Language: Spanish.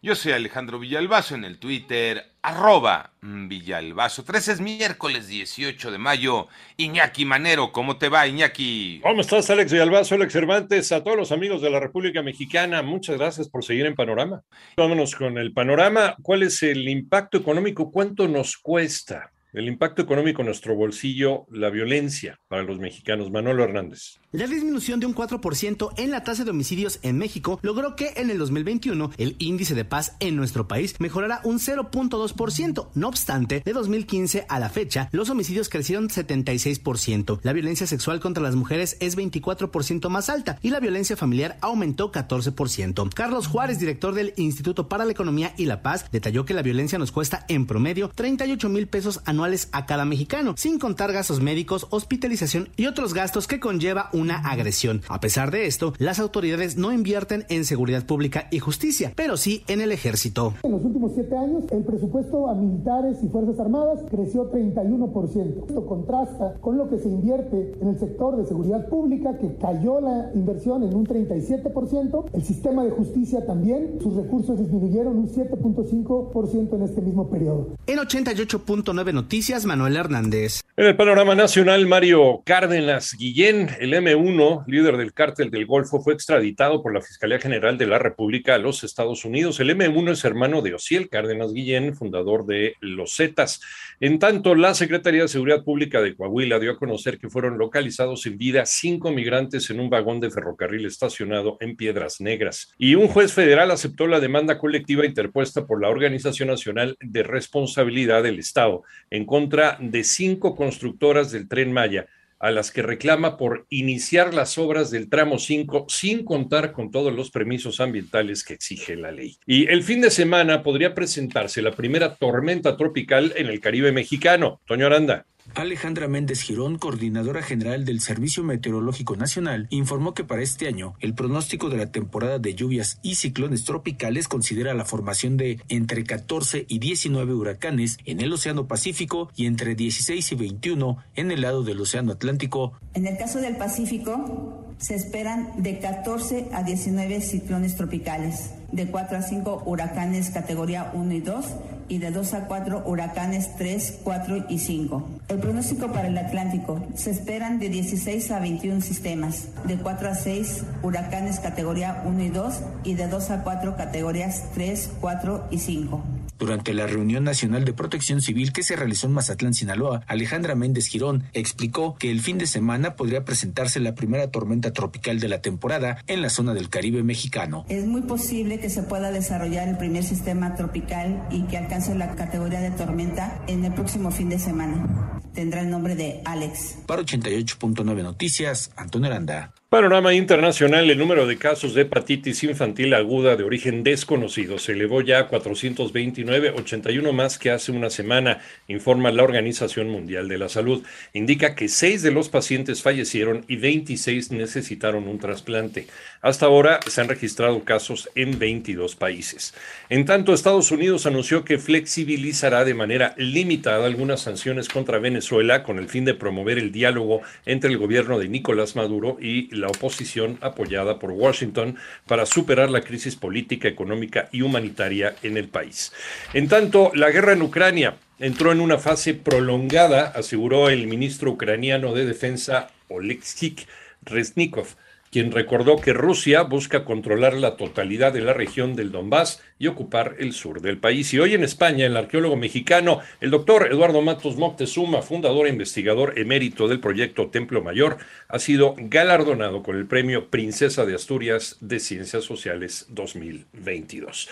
Yo soy Alejandro Villalbazo en el Twitter, arroba Villalbazo. 13 es miércoles 18 de mayo. Iñaki Manero, ¿cómo te va, Iñaki? ¿Cómo estás, Alex Villalbazo, Alex Cervantes? A todos los amigos de la República Mexicana, muchas gracias por seguir en Panorama. Vámonos con el panorama. ¿Cuál es el impacto económico? ¿Cuánto nos cuesta? El impacto económico en nuestro bolsillo, la violencia para los mexicanos. Manolo Hernández. La disminución de un 4% en la tasa de homicidios en México logró que en el 2021 el índice de paz en nuestro país mejorara un 0.2%. No obstante, de 2015 a la fecha, los homicidios crecieron 76%. La violencia sexual contra las mujeres es 24% más alta y la violencia familiar aumentó 14%. Carlos Juárez, director del Instituto para la Economía y la Paz, detalló que la violencia nos cuesta en promedio 38 mil pesos anuales a cada mexicano, sin contar gastos médicos, hospitalización y otros gastos que conlleva una agresión. A pesar de esto, las autoridades no invierten en seguridad pública y justicia, pero sí en el ejército. En los últimos siete años, el presupuesto a militares y fuerzas armadas creció 31%. Esto contrasta con lo que se invierte en el sector de seguridad pública, que cayó la inversión en un 37%. El sistema de justicia también, sus recursos disminuyeron un 7.5% en este mismo periodo. En 88.9 Noticias, Manuel Hernández. En el panorama nacional, Mario Cárdenas Guillén, el M1, líder del cártel del Golfo, fue extraditado por la Fiscalía General de la República a los Estados Unidos. El M1 es hermano de Ociel Cárdenas Guillén, fundador de Los Zetas. En tanto, la Secretaría de Seguridad Pública de Coahuila dio a conocer que fueron localizados en vida cinco migrantes en un vagón de ferrocarril estacionado en Piedras Negras. Y un juez federal aceptó la demanda colectiva interpuesta por la Organización Nacional de Responsabilidad del Estado contra de cinco constructoras del tren Maya a las que reclama por iniciar las obras del tramo 5 sin contar con todos los permisos ambientales que exige la ley. Y el fin de semana podría presentarse la primera tormenta tropical en el Caribe mexicano. Toño Aranda. Alejandra Méndez Girón, coordinadora general del Servicio Meteorológico Nacional, informó que para este año el pronóstico de la temporada de lluvias y ciclones tropicales considera la formación de entre 14 y 19 huracanes en el Océano Pacífico y entre 16 y 21 en el lado del Océano Atlántico. En el caso del Pacífico, se esperan de 14 a 19 ciclones tropicales, de 4 a 5 huracanes categoría 1 y 2 y de 2 a 4 huracanes 3, 4 y 5. El pronóstico para el Atlántico se esperan de 16 a 21 sistemas, de 4 a 6 huracanes categoría 1 y 2 y de 2 a 4 categorías 3, 4 y 5. Durante la reunión nacional de protección civil que se realizó en Mazatlán, Sinaloa, Alejandra Méndez Girón explicó que el fin de semana podría presentarse la primera tormenta tropical de la temporada en la zona del Caribe mexicano. Es muy posible que se pueda desarrollar el primer sistema tropical y que alcance la categoría de tormenta en el próximo fin de semana. Tendrá el nombre de Alex. Para 88.9 Noticias, Antonio Aranda. Panorama internacional, el número de casos de hepatitis infantil aguda de origen desconocido se elevó ya a 429, 81 más que hace una semana, informa la Organización Mundial de la Salud. Indica que seis de los pacientes fallecieron y 26 necesitaron un trasplante. Hasta ahora se han registrado casos en 22 países. En tanto, Estados Unidos anunció que flexibilizará de manera limitada algunas sanciones contra Venezuela con el fin de promover el diálogo entre el gobierno de Nicolás Maduro y la oposición apoyada por Washington para superar la crisis política, económica y humanitaria en el país. En tanto, la guerra en Ucrania entró en una fase prolongada, aseguró el ministro ucraniano de Defensa Oleksiy Reznikov quien recordó que Rusia busca controlar la totalidad de la región del Donbass y ocupar el sur del país. Y hoy en España, el arqueólogo mexicano, el doctor Eduardo Matos Moctezuma, fundador e investigador emérito del proyecto Templo Mayor, ha sido galardonado con el premio Princesa de Asturias de Ciencias Sociales 2022.